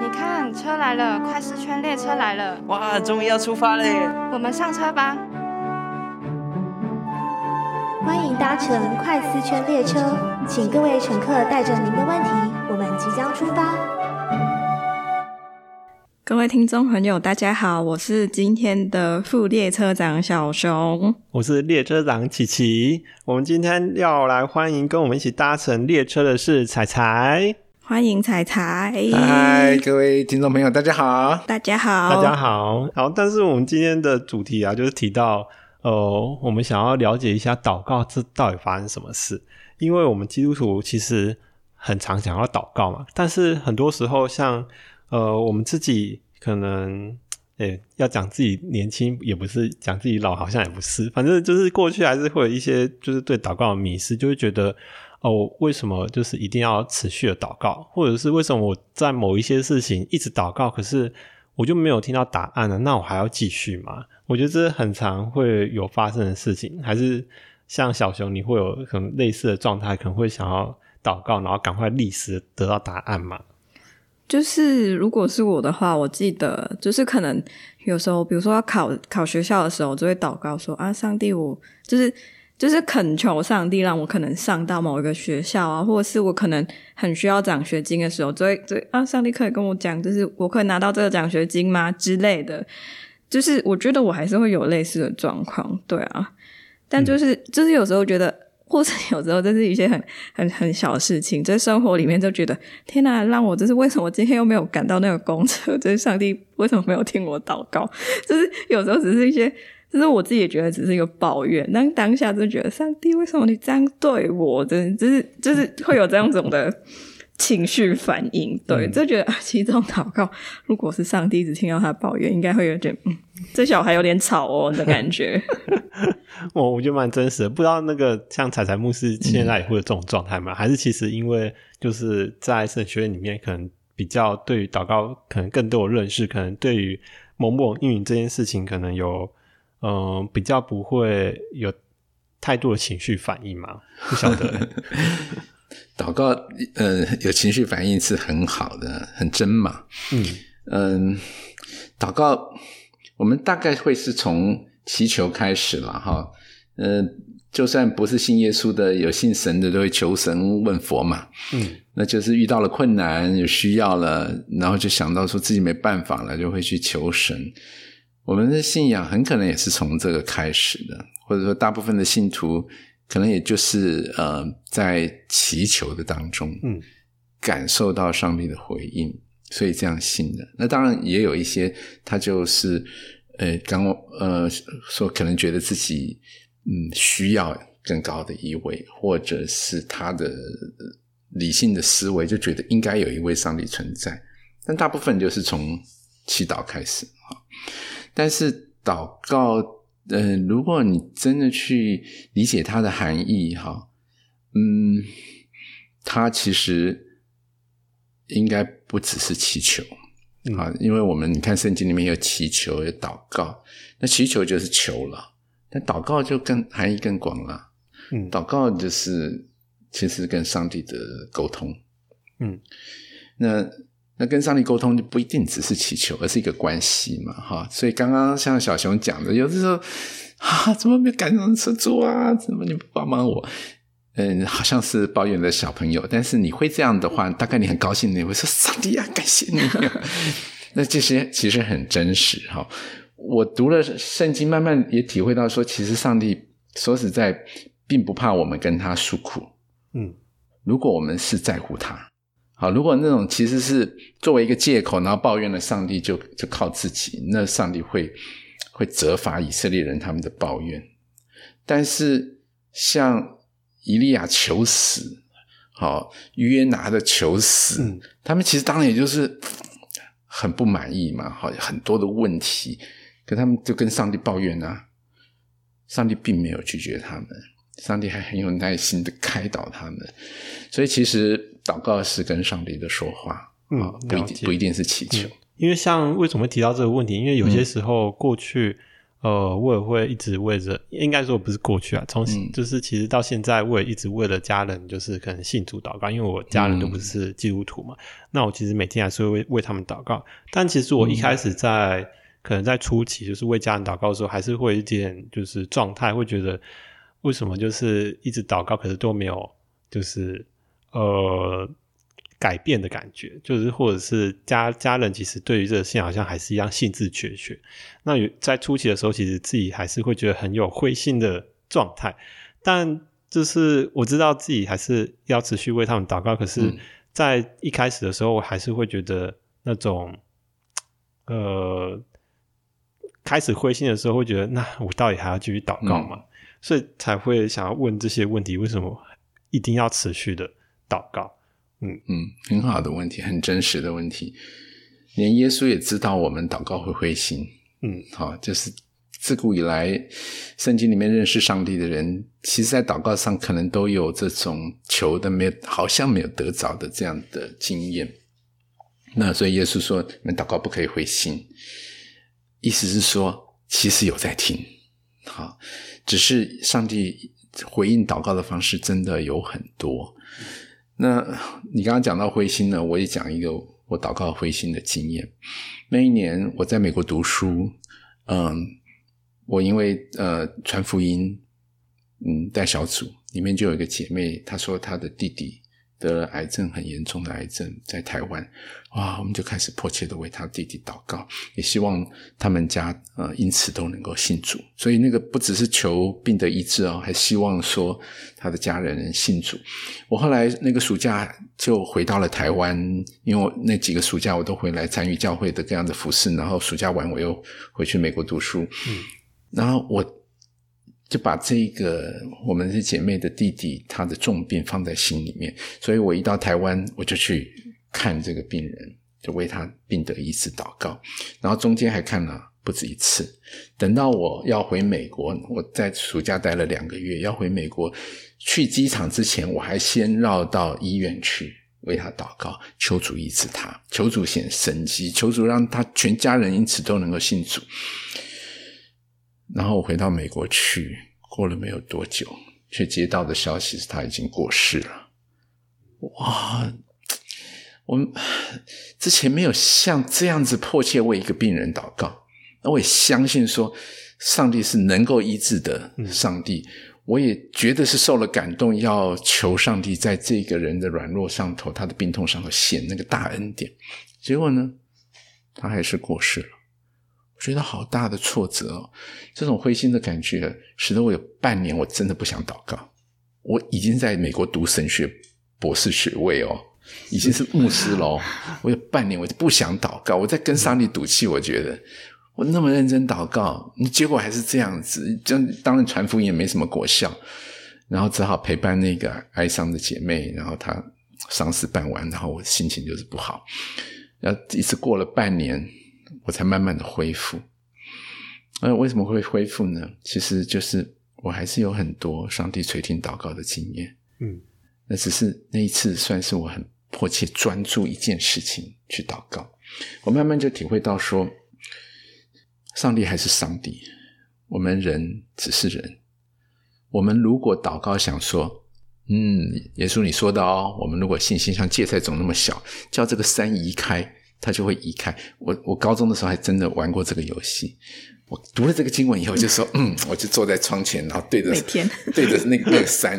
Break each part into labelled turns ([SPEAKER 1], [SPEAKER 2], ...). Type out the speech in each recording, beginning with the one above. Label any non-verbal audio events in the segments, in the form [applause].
[SPEAKER 1] 你看，车来了，快四圈列车来了，
[SPEAKER 2] 哇，终于要出发嘞！
[SPEAKER 1] 我们上车吧。
[SPEAKER 3] 欢迎搭乘快四圈列车，请各位乘客带着您的问题，我们即将出发。
[SPEAKER 4] 各位听众朋友，大家好，我是今天的副列车长小熊，
[SPEAKER 2] 我是列车长琪琪。我们今天要来欢迎跟我们一起搭乘列车的是彩彩，
[SPEAKER 4] 欢迎彩彩。
[SPEAKER 5] 嗨，各位听众朋友，大家好，
[SPEAKER 4] 大家好，
[SPEAKER 2] 大家好。好，但是我们今天的主题啊，就是提到。呃，我们想要了解一下祷告这到底发生什么事？因为我们基督徒其实很常想要祷告嘛，但是很多时候像呃，我们自己可能诶要讲自己年轻也不是，讲自己老好像也不是，反正就是过去还是会有一些就是对祷告的迷失，就会觉得哦，为什么就是一定要持续的祷告，或者是为什么我在某一些事情一直祷告，可是我就没有听到答案呢，那我还要继续吗？我觉得这很常会有发生的事情，还是像小熊，你会有可能类似的状态，可能会想要祷告，然后赶快立时得到答案嘛？
[SPEAKER 4] 就是如果是我的话，我记得就是可能有时候，比如说要考考学校的时候，我就会祷告说啊，上帝，我就是就是恳求上帝让我可能上到某一个学校啊，或者是我可能很需要奖学金的时候，就会就啊，上帝可以跟我讲，就是我可以拿到这个奖学金吗之类的。就是我觉得我还是会有类似的状况，对啊，但就是就是有时候觉得，或者有时候这是一些很很很小的事情，在生活里面就觉得天哪，让我就是为什么今天又没有赶到那个公车？[laughs] 就是上帝为什么没有听我祷告？[laughs] 就是有时候只是一些，就是我自己也觉得只是一个抱怨，但当下就觉得上帝为什么你这样对我？真就是就是会有这样种的。情绪反应，对，就觉得其实这种祷告，如果是上帝只听到他抱怨，应该会有点，嗯，这小孩有点吵哦的感觉。
[SPEAKER 2] 我 [laughs] 我觉得蛮真实的，不知道那个像彩彩牧师现在也会有这种状态吗？还是其实因为就是在神学院里面，可能比较对于祷告可能更多的认识，可能对于某某运营这件事情，可能有嗯比较不会有太多的情绪反应嘛？不晓得。[laughs]
[SPEAKER 5] 祷告，呃，有情绪反应是很好的，很真嘛。嗯嗯，祷告，我们大概会是从祈求开始了哈。呃，就算不是信耶稣的，有信神的，都会求神问佛嘛。嗯，那就是遇到了困难，有需要了，然后就想到说自己没办法了，就会去求神。我们的信仰很可能也是从这个开始的，或者说大部分的信徒。可能也就是呃，在祈求的当中，嗯，感受到上帝的回应，所以这样信的。那当然也有一些，他就是呃，刚呃说可能觉得自己嗯需要更高的一位，或者是他的理性的思维就觉得应该有一位上帝存在。但大部分就是从祈祷开始啊，但是祷告。嗯，如果你真的去理解它的含义，哈，嗯，它其实应该不只是祈求啊，因为我们你看圣经里面有祈求有祷告，那祈求就是求了，但祷告就更含义更广了，嗯，祷告就是其实跟上帝的沟通，嗯，那。那跟上帝沟通就不一定只是祈求，而是一个关系嘛，哈。所以刚刚像小熊讲的，有的时候啊，怎么没赶上车主啊？怎么你不帮帮我？嗯，好像是抱怨的小朋友。但是你会这样的话，大概你很高兴，你会说上帝啊，感谢你。[laughs] 那这些其实很真实哈。我读了圣经，慢慢也体会到说，其实上帝说实在，并不怕我们跟他诉苦。嗯，如果我们是在乎他。好，如果那种其实是作为一个借口，然后抱怨了上帝，就就靠自己，那上帝会会责罚以色列人他们的抱怨。但是像以利亚求死，好约拿的求死，他们其实当然也就是很不满意嘛，好很多的问题，可他们就跟上帝抱怨啊，上帝并没有拒绝他们，上帝还很有耐心的开导他们，所以其实。祷告是跟上帝的说话，嗯，不一定不一定是祈求，
[SPEAKER 2] 因为像为什么会提到这个问题？因为有些时候过去，呃，我也会一直为着，应该说不是过去啊，从、
[SPEAKER 5] 嗯
[SPEAKER 2] 就是其实到现在，我也一直为了家人，就是可能信主祷告，因为我家人都不是基督徒嘛，那我其实每天还是会为为他们祷告。但其实我一开始在、可能在初期，就是为家人祷告的时候，还是会有一点就是状态，会觉得为什么就是一直祷告，可是都没有就是呃改变的感觉，就是或者是家家人其实对于这个信仰好像还是一样兴致缺缺。那有在初期的时候，其实自己还是会觉得很有灰心的状态，但就是我知道自己还是要持续为他们祷告。可是
[SPEAKER 5] 嗯，
[SPEAKER 2] 在一开始的时候，我还是会觉得那种呃开始灰心的时候，会觉得那我到底还要继续祷告吗？所以才会想要问这些问题：为什么一定要持续的祷告？
[SPEAKER 5] 嗯嗯，很好的问题，很真实的问题。连耶稣也知道我们祷告会灰心。
[SPEAKER 2] 嗯，
[SPEAKER 5] 好，就是自古以来，圣经里面认识上帝的人，其实在祷告上可能都有这种求的没有，好像没有得着的这样的经验。那所以耶稣说，你们祷告不可以灰心，意思是说，其实有在听，好，只是上帝回应祷告的方式真的有很多。那你刚刚讲到灰心呢，我也讲一个我祷告灰心的经验。那一年我在美国读书，嗯，我因为呃传福音，嗯带小组，里面就有一个姐妹，她说她的弟弟得了癌症，很严重的癌症，在台湾，哇，我们就开始迫切的为他弟弟祷告，也希望他们家呃因此都能够信主。所以那个不只是求病的医治哦，还希望说他的家人能信主。我后来那个暑假就回到了台湾，因为我那几个暑假我都回来参与教会的各样的服饰，然后暑假完我又回去美国读书，嗯，然后我。就把这个我们是姐妹的弟弟他的重病放在心里面，所以我一到台湾我就去看这个病人，就为他病得医治祷告，然后中间还看了不止一次。等到我要回美国，我在暑假待了两个月，要回美国去机场之前，我还先绕到医院去为他祷告，求主医治他，求主显神迹，求主让他全家人因此都能够信主。然后我回到美国去，过了没有多久，却接到的消息是他已经过世了。哇！我们之前没有像这样子迫切为一个病人祷告，那我也相信说，上帝是能够医治的上帝。我也觉得是受了感动，要求上帝在这个人的软弱上头、他的病痛上头显那个大恩典。结果呢，他还是过世了。我觉得好大的挫折哦，这种灰心的感觉，使得我有半年我真的不想祷告。我已经在美国读神学博士学位哦，已经是牧师了。我有半年我就不想祷告，我在跟上帝赌气。我觉得我那么认真祷告，结果还是这样子，就当然传福音也没什么果效，然后只好陪伴那个哀伤的姐妹，然后她丧事办完，然后我心情就是不好。然后一直过了半年。我才慢慢的恢复。那为什么会恢复呢？其实就是我还是有很多上帝垂听祷告的经验。
[SPEAKER 2] 嗯，
[SPEAKER 5] 那只是那一次算是我很迫切专注一件事情去祷告。我慢慢就体会到说，上帝还是上帝，我们人只是人。我们如果祷告想说，嗯，耶稣你说的哦，我们如果信心像芥菜种那么小，叫这个山移开。他就会移开。我我高中的时候还真的玩过这个游戏。我读了这个经文以后，就说 [laughs] 嗯，我就坐在窗前，然后对着
[SPEAKER 4] 每天 [laughs]
[SPEAKER 5] 对着那个那个山，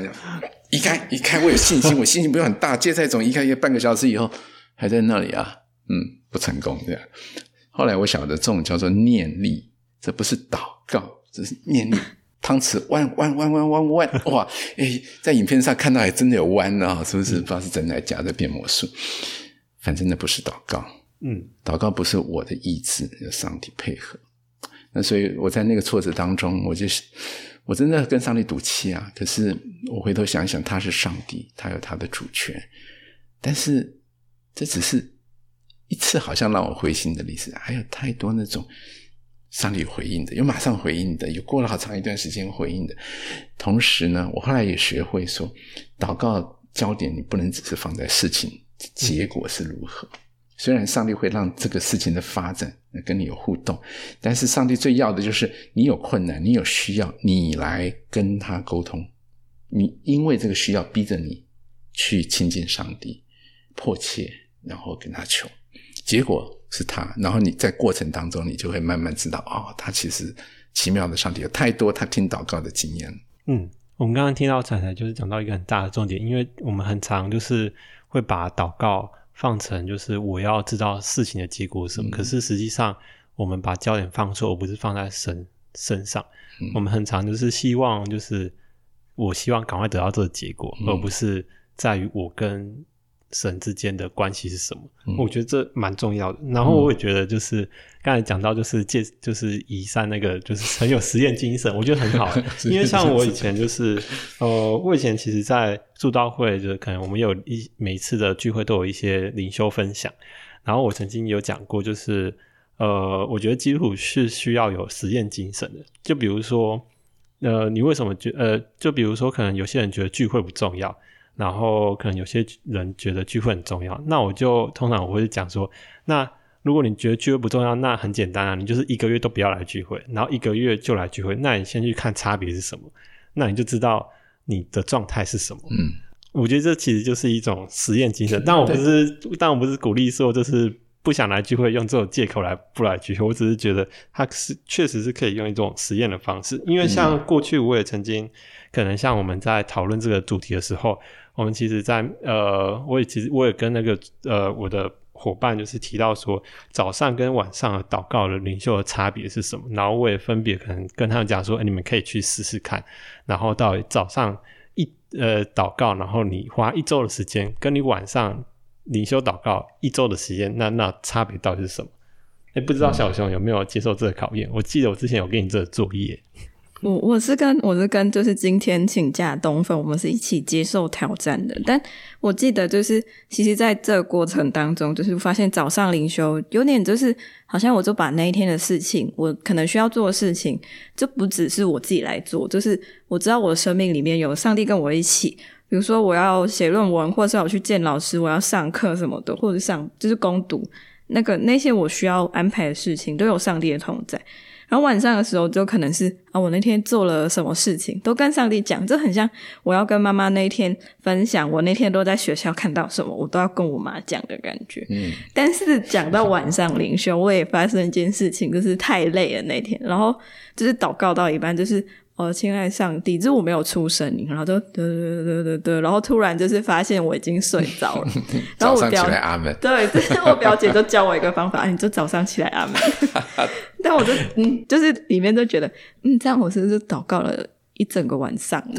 [SPEAKER 5] 移开移开。我有信心，[laughs] 我信心不用很大。芥菜种移开一个半个小时以后，还在那里啊，嗯，不成功这样。后来我晓得这种叫做念力，这不是祷告，这是念力。汤匙弯弯弯弯弯弯，哇！哎，在影片上看到还真的有弯啊，是不是？不知道是真的假的变魔术。反正那不是祷告。
[SPEAKER 2] 嗯，
[SPEAKER 5] 祷告不是我的意志，有上帝配合。那所以我在那个挫折当中，我就是我真的跟上帝赌气啊。可是我回头想想，他是上帝，他有他的主权。但是这只是一次好像让我灰心的例子，还有太多那种上帝回应的，有马上回应的，有过了好长一段时间回应的。同时呢，我后来也学会说，祷告焦点你不能只是放在事情结果是如何。虽然上帝会让这个事情的发展跟你有互动，但是上帝最要的就是你有困难，你有需要，你来跟他沟通。你因为这个需要逼着你去亲近上帝，迫切，然后跟他求，结果是他。然后你在过程当中，你就会慢慢知道，哦，他其实奇妙的上帝有太多他听祷告的经验。
[SPEAKER 2] 嗯，我们刚刚听到彩彩就是讲到一个很大的重点，因为我们很常就是会把祷告。放成就是我要知道事情的结果是什么，可是实际上我们把焦点放错，而不是放在神身上。我们很常就是希望，就是我希望赶快得到这个结果，而不是在于我跟。神之间的关系是什么？我觉得这蛮重要的。然后我也觉得，就是刚才讲到，就是借，就是移山那个，就是很有实验精神，我觉得很好。[laughs] 因为像我以前就是，呃，我以前其实，在祝道会，就是可能我们有一每次的聚会都有一些灵修分享。然后我曾经有讲过，就是呃，我觉得基督徒是需要有实验精神的。就比如说，呃，你为什么觉呃，就比如说，可能有些人觉得聚会不重要。然后可能有些人觉得聚会很重要，那我就通常我会讲说，那如果你觉得聚会不重要，那很简单啊，你就是一个月都不要来聚会，然后一个月就来聚会，那你先去看差别是什么，那你就知道你的状态是什么。嗯，我觉得这其实就是一种实验精神，[laughs] 但我不是，但我不是鼓励说就是不想来聚会用这种借口来不来聚会，我只是觉得它是确实是可以用一种实验的方式，因为像过去我也曾经可能像我们在讨论这个主题的时候。我们其实，在呃，我也其实我也跟那个呃，我的伙伴就是提到说，早上跟晚上祷告的领袖的差别是什么？然后我也分别可能跟他们讲说，哎，你们可以去试试看。然后到早上一呃祷告，然后你花一周的时间，跟你晚上领袖祷告一周的时间，那那差别到底是什么？哎，不知道小熊有没有接受这个考验？我记得我之前有给你这个作业。
[SPEAKER 4] 我我是跟我是跟就是今天请假东粉，我们是一起接受挑战的。但我记得就是，其实在这个过程当中，就是发现早上灵修有点就是好像我就把那一天的事情，我可能需要做的事情，就不只是我自己来做，就是我知道我的生命里面有上帝跟我一起。比如说我要写论文，或者是我去见老师，我要上课什么的，或者上就是攻读那个那些我需要安排的事情，都有上帝的同在。然后晚上的时候，就可能是啊，我那天做了什么事情，都跟上帝讲，这很像我要跟妈妈那一天分享，我那天都在学校看到什么，我都要跟我妈讲的感觉。嗯，但是讲到晚上灵修，我也发生一件事情，就是太累了那天，然后就是祷告到一半，就是。哦，亲爱上帝，这我没有出声音，然后就对对对对对，然后突然就是发现我已经睡着了。[laughs]
[SPEAKER 5] 早上起来阿门。
[SPEAKER 4] 对，[laughs] 是我表姐就教我一个方法，你就早上起来阿门。[laughs] 但我就嗯，就是里面就觉得，嗯，这样我是不是祷告了？一整个晚上，[laughs]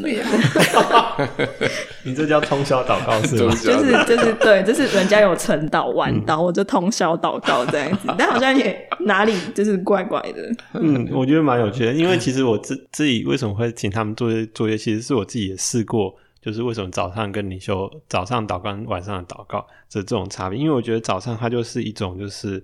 [SPEAKER 2] 你这叫通宵祷告是吗？[laughs]
[SPEAKER 4] 就是就是对，就是人家有晨祷晚祷，我就通宵祷告这样子，[laughs] 但好像也哪里就是怪怪的。
[SPEAKER 2] 嗯，我觉得蛮有趣的，因为其实我自自己为什么会请他们做作业，其实是我自己也试过，就是为什么早上跟你修早上祷告，晚上的祷告这这种差别，因为我觉得早上它就是一种就是。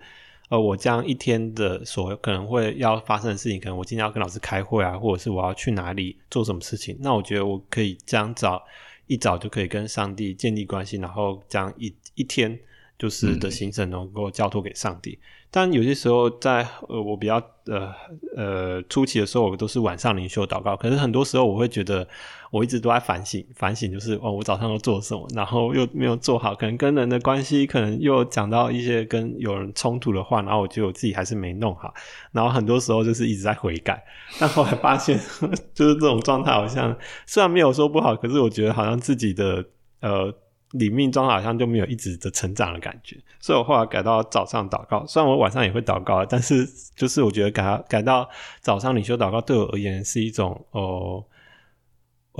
[SPEAKER 2] 呃，我将一天的所可能会要发生的事情，可能我今天要跟老师开会啊，或者是我要去哪里做什么事情，那我觉得我可以这样早一早就可以跟上帝建立关系，然后将一一天就是的行程能够交托给上帝。但有些时候在呃我比较呃呃初期的时候，我都是晚上灵修祷告，可是很多时候我会觉得。我一直都在反省，反省就是哦，我早上都做什么，然后又没有做好，可能跟人的关系，可能又讲到一些跟有人冲突的话，然后我觉得我自己还是没弄好，然后很多时候就是一直在悔改，但后来发现 [laughs] 就是这种状态好像虽然没有说不好，可是我觉得好像自己的呃里面状态好像就没有一直的成长的感觉，所以我后来改到早上祷告，虽然我晚上也会祷告，但是就是我觉得改改到早上领修祷告对我而言是一种哦。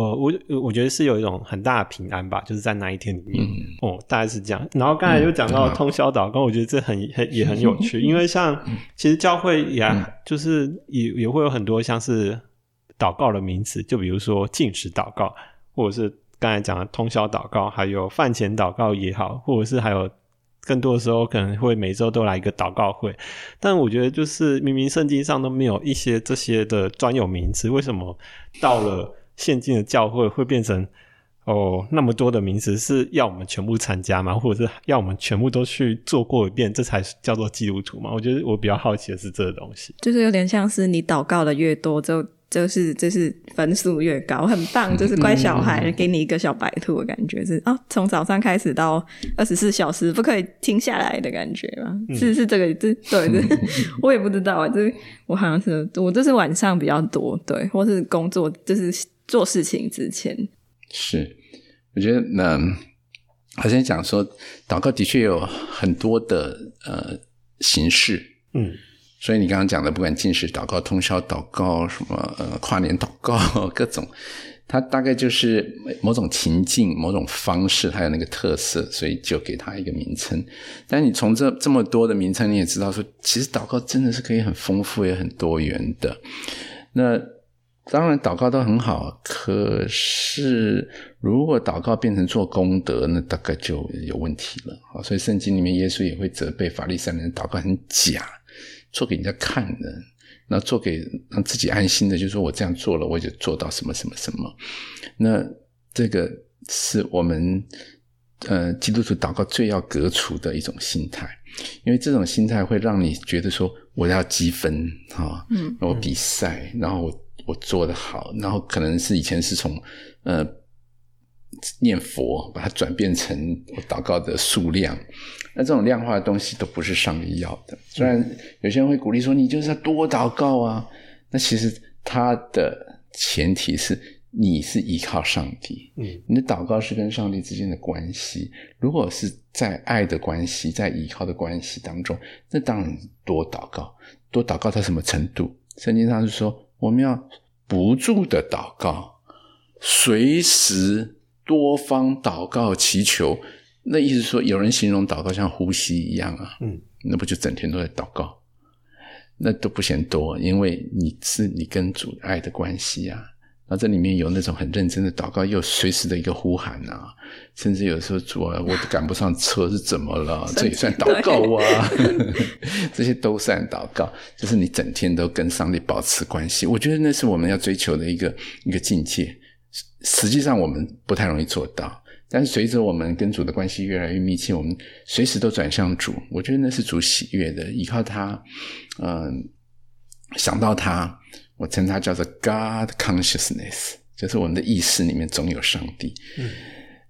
[SPEAKER 2] 我我觉得是有一种很大的平安吧，就是在那一天里面，哦，大概是这样。然后刚才又讲到通宵祷告，我觉得这很很也很有趣，因为像其实教会也就是也也会有很多像是祷告的名词，就比如说进食祷告，或者是刚才讲的通宵祷告，还有饭前祷告也好，或者是还有更多的时候可能会每周都来一个祷告会。但我觉得就是明明圣经上都没有一些这些的专有名词，为什么到了？现今的教会会变成哦那么多的名词是要我们全部参加吗？或者是要我们全部都去做过一遍，这才叫做基督徒吗？我觉得我比较好奇的是这个东西，
[SPEAKER 4] 就是有点像是你祷告的越多，就就是就是分数越高，很棒，就是乖小孩，给你一个小白兔的感觉是哦，从早上开始到二十四小时不可以停下来的感觉吗？是是这个这对对，[laughs] 我也不知道啊，这我好像是我就是晚上比较多，对，或是工作就是做事情之前
[SPEAKER 5] 是，我觉得那好像讲说祷告的确有很多的呃形式，
[SPEAKER 2] 嗯。
[SPEAKER 5] 所以你刚刚讲的，不管进食祷告、通宵祷告、什么呃跨年祷告，[laughs] 各种，它大概就是某种情境、某种方式，它有那个特色，所以就给它一个名称。但你从这这么多的名称，你也知道说，其实祷告真的是可以很丰富也很多元的。那当然祷告都很好，可是如果祷告变成做功德，那大概就有问题了。好，所以圣经里面耶稣也会责备法利赛人祷告很假。做给人家看的，那做给让自己安心的，就是说我这样做了，我就做到什么什么什么。那这个是我们呃基督徒祷告最要革除的一种心态，因为这种心态会让你觉得说我要积分啊，嗯，我比赛，然后我我做的好，然后可能是以前是从呃。念佛，把它转变成我祷告的数量，那这种量化的东西都不是上帝要的。虽然有些人会鼓励说，你就是要多祷告啊，那其实它的前提是你是依靠上帝，嗯，你的祷告是跟上帝之间的关系。如果是在爱的关系，在依靠的关系当中，那当然多祷告，多祷告到什么程度？圣经上是说，我们要不住的祷告，随时。多方祷告祈求，那意思说，有人形容祷告像呼吸一样啊，嗯，那不就整天都在祷告？那都不嫌多，因为你是你跟主爱的关系啊。那这里面有那种很认真的祷告，又随时的一个呼喊啊，甚至有时候主啊，我赶不上车是怎么了？[laughs] 这也算祷告啊，[laughs] 这些都算祷告，就是你整天都跟上帝保持关系。我觉得那是我们要追求的一个一个境界。实际上我们不太容易做到，但是随着我们跟主的关系越来越密切，我们随时都转向主。我觉得那是主喜悦的，依靠他，嗯，想到他，我称它叫做 God consciousness，就是我们的意识里面总有上帝。嗯，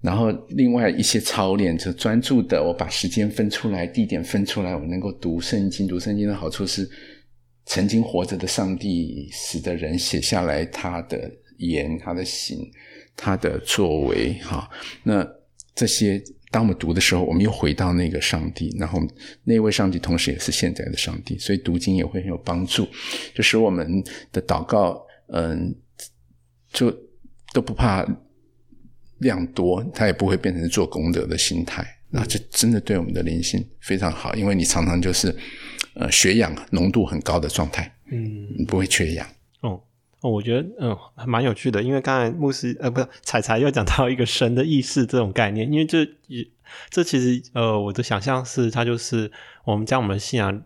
[SPEAKER 5] 然后另外一些操练，就专注的，我把时间分出来，地点分出来，我能够读圣经。读圣经的好处是，曾经活着的上帝使得人写下来他的。言他的行，他的作为，哈，那这些当我们读的时候，我们又回到那个上帝，然后那位上帝同时也是现在的上帝，所以读经也会很有帮助，就使我们的祷告，嗯，就都不怕量多，它也不会变成做功德的心态，那这真的对我们的灵性非常好，因为你常常就是呃血氧浓度很高的状态，嗯，你不会缺氧。
[SPEAKER 2] 哦，我觉得嗯还，蛮有趣的，因为刚才牧师呃，不是彩彩又讲到一个神的意识这种概念，因为这这其实呃，我的想象是，它就是我们将我们的信仰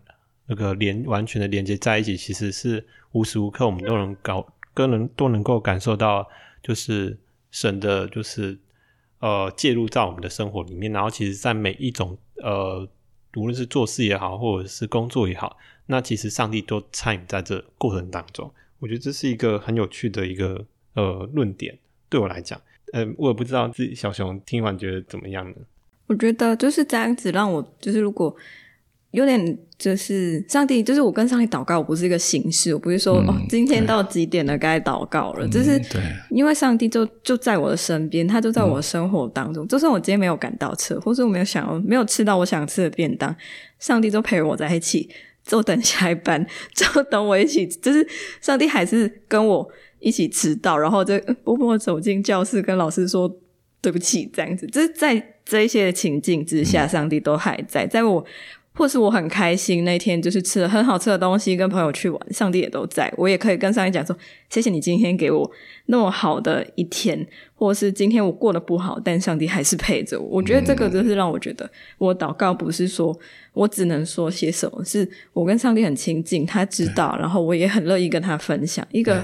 [SPEAKER 2] 那个连完全的连接在一起，其实是无时无刻我们都能搞，都能都能够感受到，就是神的，就是呃介入在我们的生活里面，然后其实，在每一种呃，无论是做事也好，或者是工作也好，那其实上帝都参与在这过程当中。我觉得这是一个很有趣的一个呃论点，对我来讲，呃，我也不知道自己小熊听完觉得怎么样呢？
[SPEAKER 4] 我觉得就是这样子，让我就是如果有点就是上帝，就是我跟上帝祷告，我不是一个形式，我不是说哦，今天到几点了该祷告了，就是因为上帝就就在我的身边，他就在我的生活当中，就算我今天没有赶到车，或是我没有想要没有吃到我想吃的便当，上帝都陪我在一起。就等下一班，[laughs] 就等我一起，就是上帝还是跟我一起迟到，然后就默默走进教室，跟老师说对不起，这样子。就是在这一些情境之下，上帝都还在，在我。或是我很开心那天就是吃了很好吃的东西，跟朋友去玩，上帝也都在，我也可以跟上帝讲说：谢谢你今天给我那么好的一天，或是今天我过得不好，但上帝还是陪着我。我觉得这个就是让我觉得，我祷告不是说我只能说些什么，是我跟上帝很亲近，他知道，然后我也很乐意跟他分享一个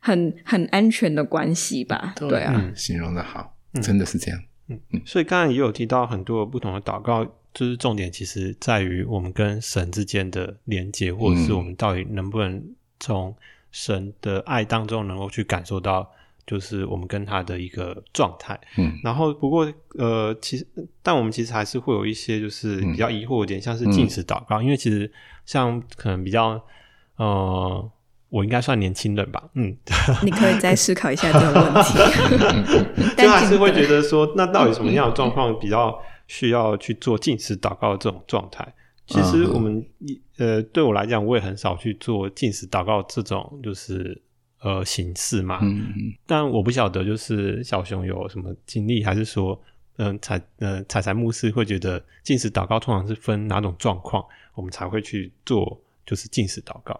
[SPEAKER 4] 很很安全的关系吧。对啊，
[SPEAKER 5] 形容的好。真的是这样。
[SPEAKER 2] 嗯所以刚才也有提到很多不同的祷告，就是重点其实在于我们跟神之间的连接，或者是我们到底能不能从神的爱当中能够去感受到，就是我们跟他的一个状态。
[SPEAKER 5] 嗯
[SPEAKER 2] 然后不过呃，其实但我们其实还是会有一些就是比较疑惑的点，像是禁食祷告，因为其实像可能比较呃。我应该算年轻人吧，嗯，
[SPEAKER 4] 你可以再思考一下这个问题。[laughs] [laughs]
[SPEAKER 2] 就还是会觉得说，那到底什么样的状况比较需要去做进食祷告的这种状态？其实我们呃，对我来讲，我也很少去做进食祷告这种就是呃形式嘛。
[SPEAKER 5] 嗯
[SPEAKER 2] 但我不晓得，就是小熊有什么经历，还是说，嗯、彩呃彩彩牧师会觉得进食祷告通常是分哪种状况，我们才会去做就是进食祷告。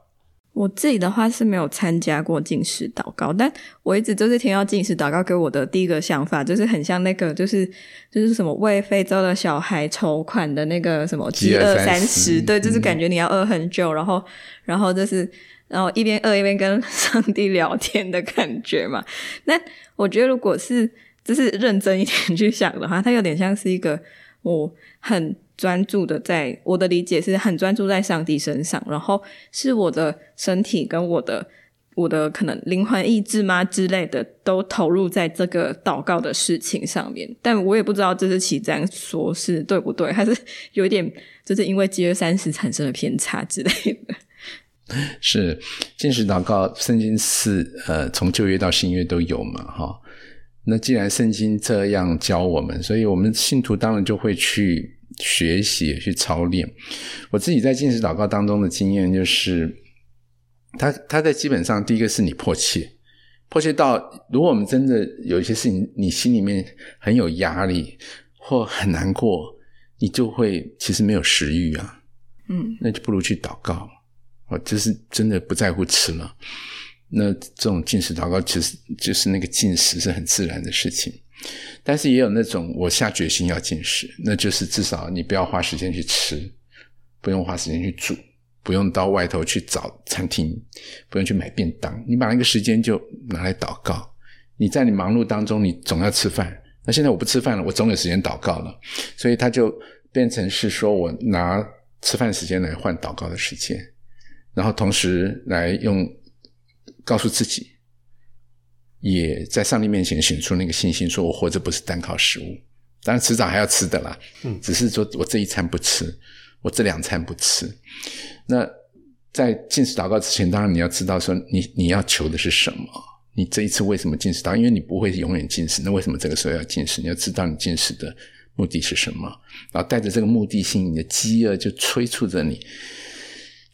[SPEAKER 4] 我自己的话是没有参加过进食祷告，但我一直就是听到进食祷告，给我的第一个想法就是很像那个，就是就是什么为非洲的小孩筹款的那个什么饥饿三十，对，就是感觉你要饿很久，然后然后就是然后一边饿一边跟 [laughs] 上帝聊天的感觉嘛。那我觉得如果是就是认真一点去想的话，它有点像是一个我很。专注的，在我的理解是很专注在上帝身上，然后是我的身体跟我的我的可能灵魂意志吗之类的，都投入在这个祷告的事情上面。但我也不知道这是其这样说是对不对，还是有一点就是因为饥饿三十产生了偏差之类的。[laughs]
[SPEAKER 5] 是进食祷告，圣经是呃从旧约到新约都有嘛，哈。那既然圣经这样教我们，所以我们信徒当然就会去。学习去操练，我自己在进食祷告当中的经验就是，他他在基本上第一个是你迫切，迫切到如果我们真的有一些事情，你心里面很有压力或很难过，你就会其实没有食欲啊，
[SPEAKER 4] 嗯，
[SPEAKER 5] 那就不如去祷告，我就是真的不在乎吃了，那这种进食祷告其实就是那个进食是很自然的事情。但是也有那种我下决心要进食，那就是至少你不要花时间去吃，不用花时间去煮，不用到外头去找餐厅，不用去买便当，你把那个时间就拿来祷告。你在你忙碌当中，你总要吃饭。那现在我不吃饭了，我总有时间祷告了，所以他就变成是说我拿吃饭时间来换祷告的时间，然后同时来用告诉自己。也在上帝面前显出那个信心，说我活着不是单靠食物，当然迟早还要吃的啦。
[SPEAKER 2] 嗯，
[SPEAKER 5] 只是说我这一餐不吃，我这两餐不吃。那在进食祷告之前，当然你要知道说你你要求的是什么。你这一次为什么进食祷？因为你不会永远进食，那为什么这个时候要进食？你要知道你进食的目的是什么，然后带着这个目的性，你的饥饿就催促着你。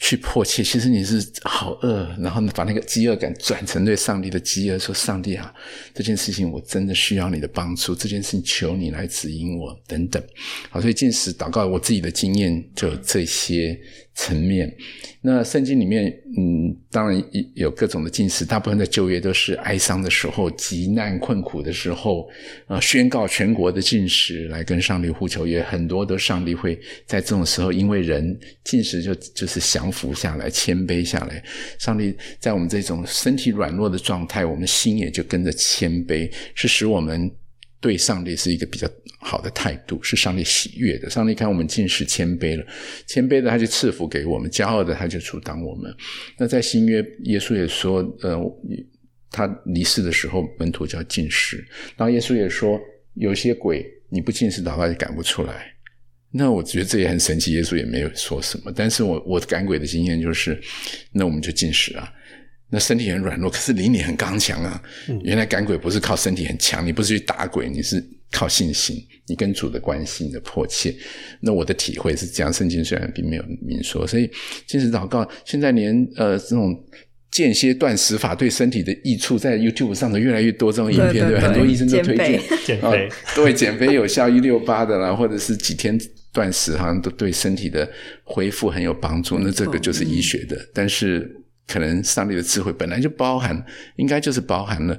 [SPEAKER 5] 去迫切，其实你是好饿，然后，把那个饥饿感转成对上帝的饥饿，说：“上帝啊，这件事情我真的需要你的帮助，这件事情求你来指引我，等等。”好，所以进食祷告，我自己的经验就有这些层面。那圣经里面，嗯，当然有各种的进食，大部分在旧约都是哀伤的时候、极难困苦的时候，呃，宣告全国的进食来跟上帝呼求，也很多都上帝会在这种时候，因为人进食就就是降服下来、谦卑下来，上帝在我们这种身体软弱的状态，我们心也就跟着谦卑，是使我们。对上帝是一个比较好的态度，是上帝喜悦的。上帝看我们尽是谦卑了，谦卑的他就赐福给我们，骄傲的他就阻挡我们。那在新约，耶稣也说，呃，他离世的时候，门徒就要进食。然后耶稣也说，有些鬼你不进食祷告就赶不出来。那我觉得这也很神奇，耶稣也没有说什么。但是我我赶鬼的经验就是，那我们就进食啊。那身体很软弱，可是灵里很刚强啊！原来赶鬼不是靠身体很强，你不是去打鬼，你是靠信心，你跟主的关系，你的迫切。那我的体会是这样，圣经虽然并没有明说，所以坚持祷告。现在连呃这种间歇断食法对身体的益处，在 YouTube 上的越来越多这种影片，对很多医生都推荐
[SPEAKER 2] 减肥，
[SPEAKER 5] 对减肥有效，一六八的啦，或者是几天断食，好像都对身体的恢复很有帮助。那这个就是医学的，但是。可能上帝的智慧本来就包含，应该就是包含了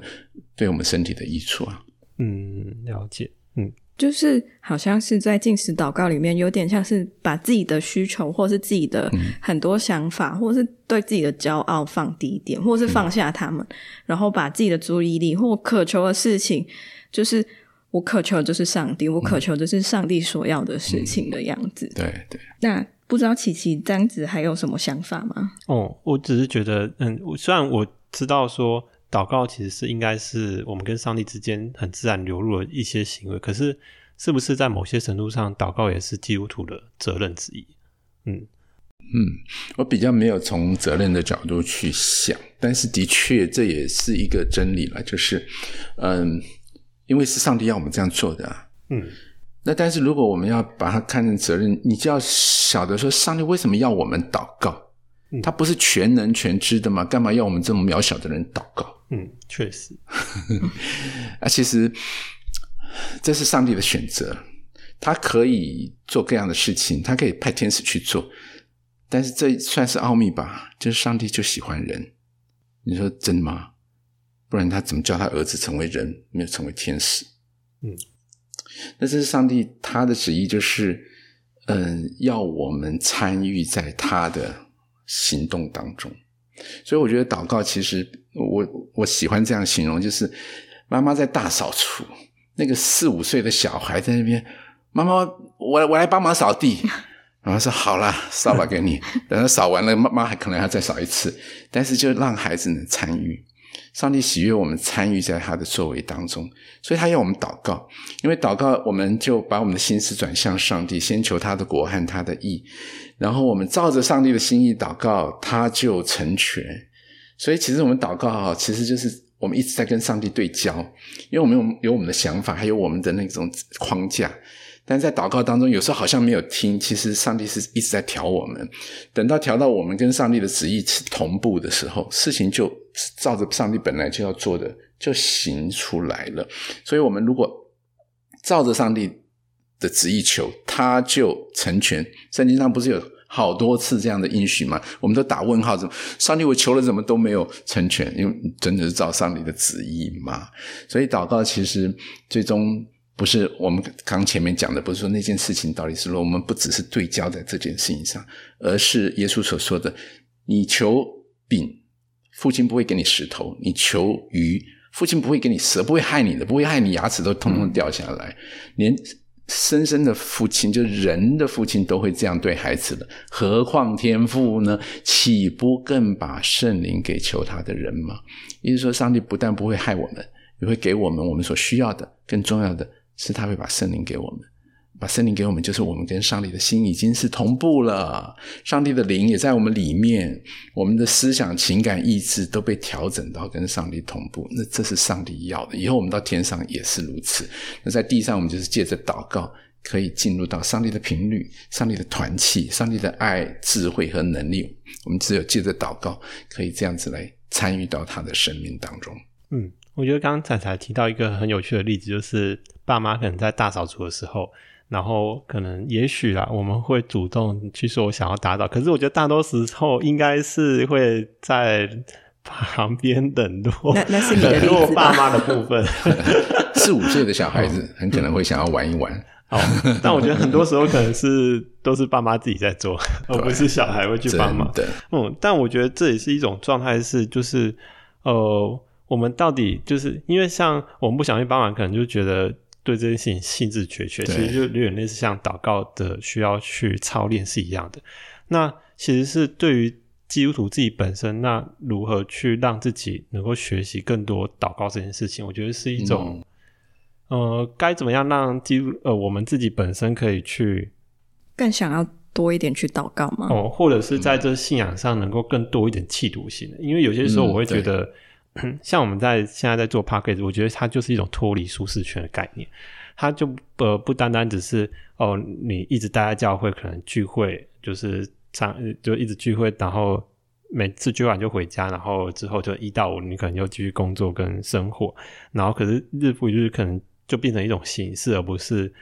[SPEAKER 5] 对我们身体的益处啊。
[SPEAKER 2] 嗯，了解。嗯，
[SPEAKER 4] 就是好像是在进食祷告里面，有点像是把自己的需求，或是自己的很多想法，或是对自己的骄傲放低一点，或是放下他们，然后把自己的注意力或渴求的事情，就是我渴求就是上帝，我渴求就是上帝所要的事情的样子。
[SPEAKER 5] 对对，
[SPEAKER 4] 那不知道琪琪这样子还有什么想法吗？
[SPEAKER 2] 哦，我只是觉得，嗯，虽然我知道说祷告其实是应该是我们跟上帝之间很自然流露的一些行为，可是是不是在某些程度上，祷告也是基督徒的责任之一？嗯
[SPEAKER 5] 嗯，我比较没有从责任的角度去想，但是的确这也是一个真理了，就是，嗯，因为是上帝要我们这样做的啊，
[SPEAKER 2] 嗯
[SPEAKER 5] 那但是如果我们要把它看成责任，你就要晓得说，上帝为什么要我们祷告？
[SPEAKER 2] 嗯
[SPEAKER 5] 他不是全能全知的吗？干嘛要我们这么渺小的人祷告？
[SPEAKER 2] 嗯，确实，[laughs]
[SPEAKER 5] 啊，其实这是上帝的选择，他可以做各样的事情，他可以派天使去做，但是这算是奥秘吧？就是上帝就喜欢人，你说真的吗？不然他怎么叫他儿子成为人，没有成为天使？
[SPEAKER 2] 嗯，
[SPEAKER 5] 那这是上帝他的旨意，就是嗯，要我们参与在他的行动当中。所以我觉得祷告，其实我我喜欢这样形容，就是妈妈在大扫除，那个四五岁的小孩在那边，妈妈，我我来帮忙扫地。[laughs] 然后说好啦，扫把给你。等他扫完了，妈妈还可能要再扫一次，但是就让孩子能参与。上帝喜悦我们参与在他的作为当中，所以他要我们祷告，因为祷告，我们就把我们的心思转向上帝，先求他的国和他的意，然后我们照着上帝的心意祷告，他就成全。所以其实我们祷告啊，其实就是我们一直在跟上帝对焦，因为我们有有我们的想法，还有我们的那种框架。但在祷告当中，有时候好像没有听，其实上帝是一直在调我们。等到调到我们跟上帝的旨意是同步的时候，事情就照着上帝本来就要做的就行出来了。所以，我们如果照着上帝的旨意求，他就成全。圣经上不是有好多次这样的应许吗？我们都打问号，怎么上帝我求了怎么都没有成全？因为真的是照上帝的旨意嘛。所以，祷告其实最终。不是我们刚前面讲的，不是说那件事情到底是说我们不只是对焦在这件事情上，而是耶稣所说的：你求饼，父亲不会给你石头；你求鱼，父亲不会给你蛇，不会害你的，不会害你牙齿都通通掉下来。连生生的父亲，就人的父亲都会这样对孩子的，何况天父呢？岂不更把圣灵给求他的人吗？意思说，上帝不但不会害我们，也会给我们我们所需要的，更重要的。是他会把圣灵给我们，把圣灵给我们，就是我们跟上帝的心已经是同步了，上帝的灵也在我们里面，我们的思想、情感、意志都被调整到跟上帝同步。那这是上帝要的，以后我们到天上也是如此。那在地上，我们就是借着祷告，可以进入到上帝的频率、上帝的团契、上帝的爱、智慧和能力。我们只有借着祷告，可以这样子来参与到他的生命当中。
[SPEAKER 2] 嗯。我觉得刚刚彩彩提到一个很有趣的例子，就是爸妈可能在大扫除的时候，然后可能也许啦，我们会主动去说我想要打扫，可是我觉得大多时候应该是会在旁边等落，
[SPEAKER 4] 那那是你的
[SPEAKER 2] 等落爸妈的部分。[laughs] [laughs]
[SPEAKER 5] 四五岁的小孩子很可能会想要玩一玩。
[SPEAKER 2] 哦，但我觉得很多时候可能是都是爸妈自己在做，[laughs] 而不是小孩会去帮忙。
[SPEAKER 5] 对，
[SPEAKER 2] 嗯，但我觉得这也是一种状态，是就是呃。我们到底就是因为像我们不想去帮忙，可能就觉得对这件事情兴致缺缺，其实就有点类似像祷告的需要去操练是一样的。那其实是对于基督徒自己本身，那如何去让自己能够学习更多祷告这件事情，我觉得是一种、嗯、呃，该怎么样让基督呃我们自己本身可以去
[SPEAKER 4] 更想要多一点去祷告吗？
[SPEAKER 2] 哦，或者是在这信仰上能够更多一点企图心的，因为有些时候我会觉得。嗯 [clears throat] 像我们在现在在做 p a c k a g e 我觉得它就是一种脱离舒适圈的概念。它就呃不单单只是哦，你一直待在教会，可能聚会就是上就一直聚会，然后每次聚完就回家，然后之后就一到五你可能又继续工作跟生活，然后可是日复一日可能就变成一种形式，而不是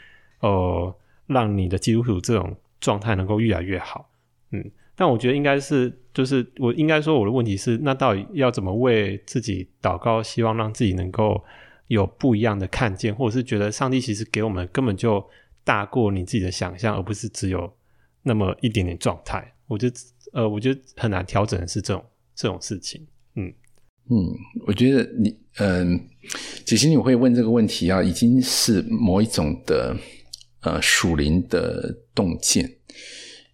[SPEAKER 2] 呃让你的基督徒这种状态能够越来越好。嗯，但我觉得应该是。就是我应该说，我的问题是，那到底要怎么为自己祷告，希望让自己能够有不一样的看见，或者是觉得上帝其实给我们根本就大过你自己的想象，而不是只有那么一点点状态。我觉得，呃，我觉得很难调整的是这种这种事情。嗯
[SPEAKER 5] 嗯，我觉得你，嗯，其实你会问这个问题啊，已经是某一种的呃属灵的洞见，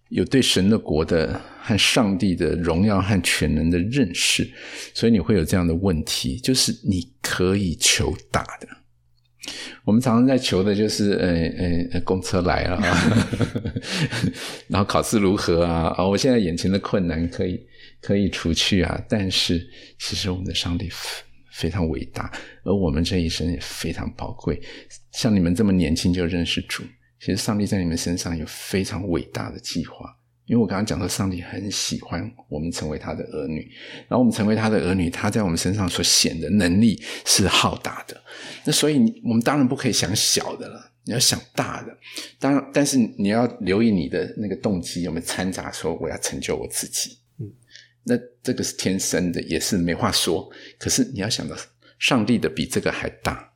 [SPEAKER 5] 有对神的国的和上帝的荣耀和全能的认识，所以你会有这样的问题，就是你可以求大的。我们常常在求的就是，呃呃，公车来了，[laughs] 然后考试如何啊？啊，我现在眼前的困难可以可以除去啊。但是，其实我们的上帝非常伟大，而我们这一生也非常宝贵。像你们这么年轻就认识主，其实上帝在你们身上有非常伟大的计划。因为我刚刚讲说，上帝很喜欢我们成为他的儿女，然后我们成为他的儿女，他在我们身上所显的能力是浩大的。那所以，我们当然不可以想小的了，你要想大的。当然，但是你要留意你的那个动机有没有掺杂说我要成就我自己。嗯，那这个是天生的，也是没话说。可是你要想到，上帝的比这个还大，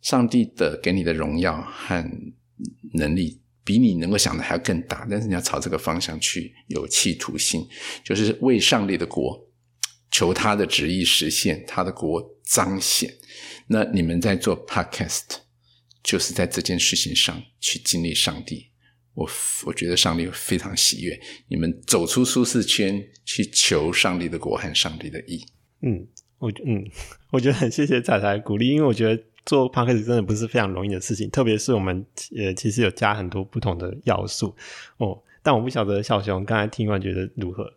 [SPEAKER 5] 上帝的给你的荣耀和能力。比你能够想的还要更大，但是你要朝这个方向去有企图心，就是为上帝的国求他的旨意实现，他的国彰显。那你们在做 podcast，就是在这件事情上去经历上帝。我我觉得上帝非常喜悦你们走出舒适圈，去求上帝的国和上帝的意。
[SPEAKER 2] 嗯，我嗯，我觉得很谢谢彩彩鼓励，因为我觉得。做 p o d c a s 真的不是非常容易的事情，特别是我们呃其实有加很多不同的要素哦。但我不晓得小熊刚才听完觉得如何？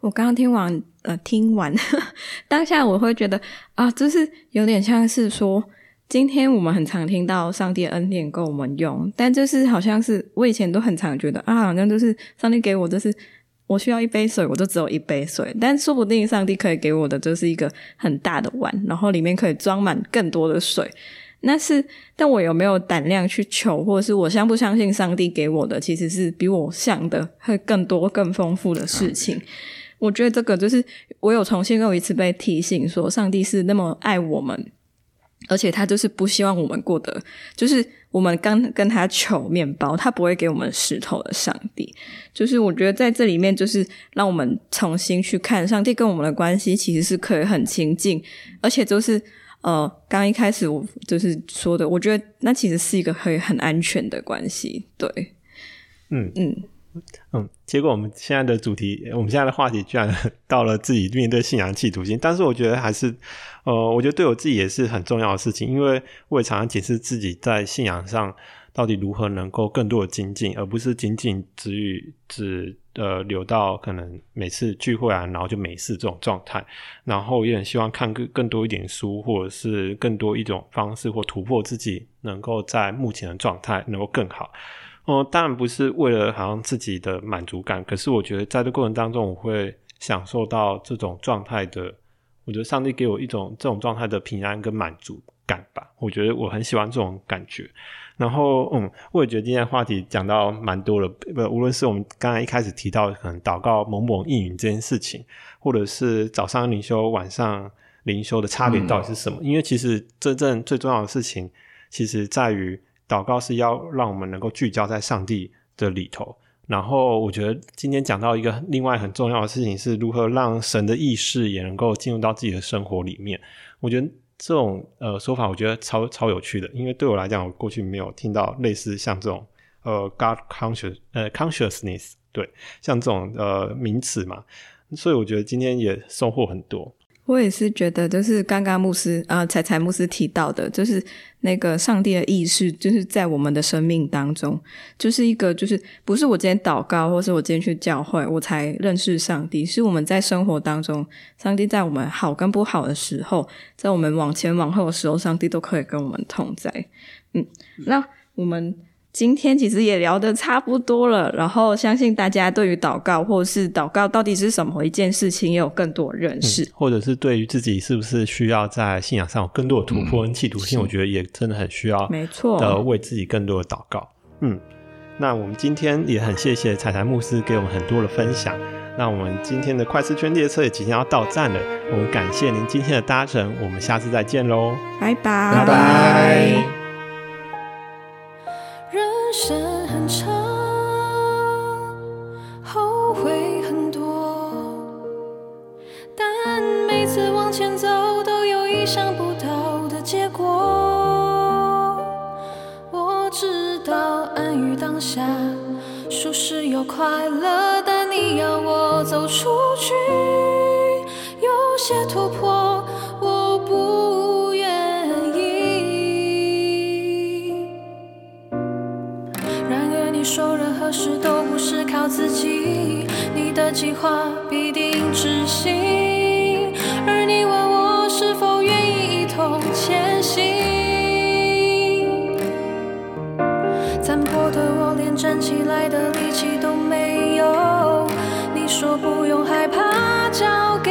[SPEAKER 4] 我刚刚听完呃听完 [laughs] 当下我会觉得啊，就是有点像是说，今天我们很常听到上帝恩典够我们用，但就是好像是我以前都很常觉得啊，好像就是上帝给我就是。我需要一杯水，我就只有一杯水，但说不定上帝可以给我的就是一个很大的碗，然后里面可以装满更多的水。那是，但我有没有胆量去求，或者是我相不相信上帝给我的其实是比我想的会更多、更丰富的事情？我觉得这个就是我有重新又一次被提醒，说上帝是那么爱我们。而且他就是不希望我们过得，就是我们刚跟他求面包，他不会给我们石头的上帝。就是我觉得在这里面，就是让我们重新去看上帝跟我们的关系，其实是可以很亲近，而且就是呃，刚一开始我就是说的，我觉得那其实是一个可以很安全的关系。对，
[SPEAKER 2] 嗯嗯。嗯，嗯结果我们现在的主题，我们现在的话题居然到了自己面对信仰企图心，但是我觉得还是，呃，我觉得对我自己也是很重要的事情，因为我也常常解释自己在信仰上到底如何能够更多的精进，而不是仅仅只与只呃留到可能每次聚会啊，然后就没事这种状态，然后也很希望看更更多一点书，或者是更多一种方式或突破自己，能够在目前的状态能够更好。哦，当然不是为了好像自己的满足感，可是我觉得在这过程当中，我会享受到这种状态的。我觉得上帝给我一种这种状态的平安跟满足感吧。我觉得我很喜欢这种感觉。然后，嗯，我也觉得今天话题讲到蛮多了。不，无论是我们刚才一开始提到可能祷告某某应允这件事情，或者是早上灵修、晚上灵修的差别到底是什么？因为其实真正最重要的事情，其实在于。祷告是要让我们能够聚焦在上帝的里头，然后我觉得今天讲到一个另外很重要的事情，是如何让神的意识也能够进入到自己的生活里面。我觉得这种呃说法，我觉得超超有趣的，因为对我来讲，我过去没有听到类似像这种呃 God conscious 呃 consciousness 对像这种呃名词嘛，所以我觉得今天也收获很多。
[SPEAKER 4] 我也是觉得，就是刚刚牧师啊，彩彩牧师提到的，就是那个上帝的意识，就是在我们的生命当中，就是一个，就是不是我今天祷告，或是我今天去教会，我才认识上帝，是我们在生活当中，上帝在我们好跟不好的时候，在我们往前往后的时候，上帝都可以跟我们同在。嗯，那我们。今天其实也聊得差不多了，然后相信大家对于祷告或是祷告到底是什么一件事情也有更多认识，
[SPEAKER 2] 或者是对于自己是不是需要在信仰上有更多的突破跟企图心，我觉得也真的很需要，
[SPEAKER 4] 没错，
[SPEAKER 2] 的为自己更多的祷告。嗯，那我们今天也很谢谢彩彩牧师给我们很多的分享。那我们今天的快思圈列车也即将要到站了，我们感谢您今天的搭乘，我们下次再见喽，
[SPEAKER 4] 拜拜，
[SPEAKER 5] 拜拜。
[SPEAKER 6] 人生很长后悔很多但每次往前走都有意想不到的结果。我知道安于当下舒适又快乐但你要我走出去有些突破事都不是靠自己你的计划必定执行。而你问我是否愿意一同前行？残破的我连站起来的力气都没有。你说不用害怕交给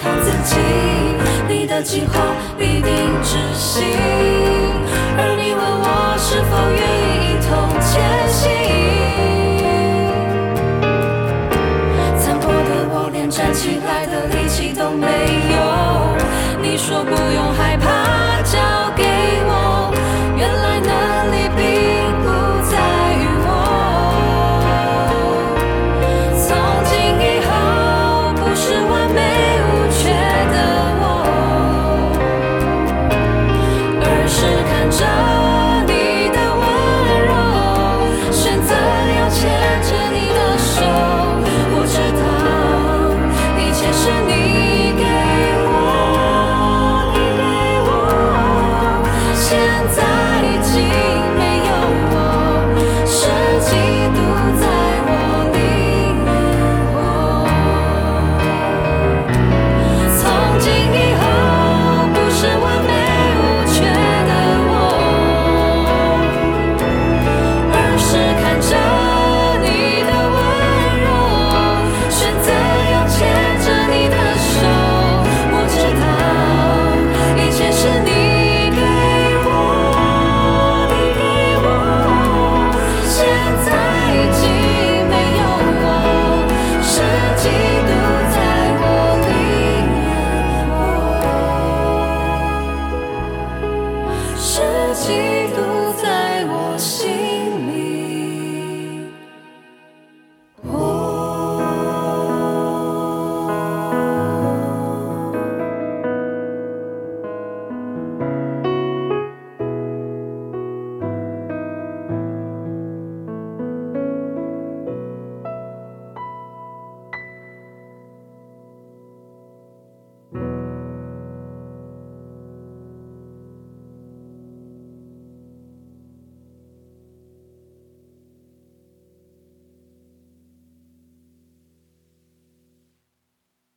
[SPEAKER 6] 看自己，你的计划必定执行，而你问我是否愿意一同前行。残破的我，连站起来的力气都没有。你说不用害怕。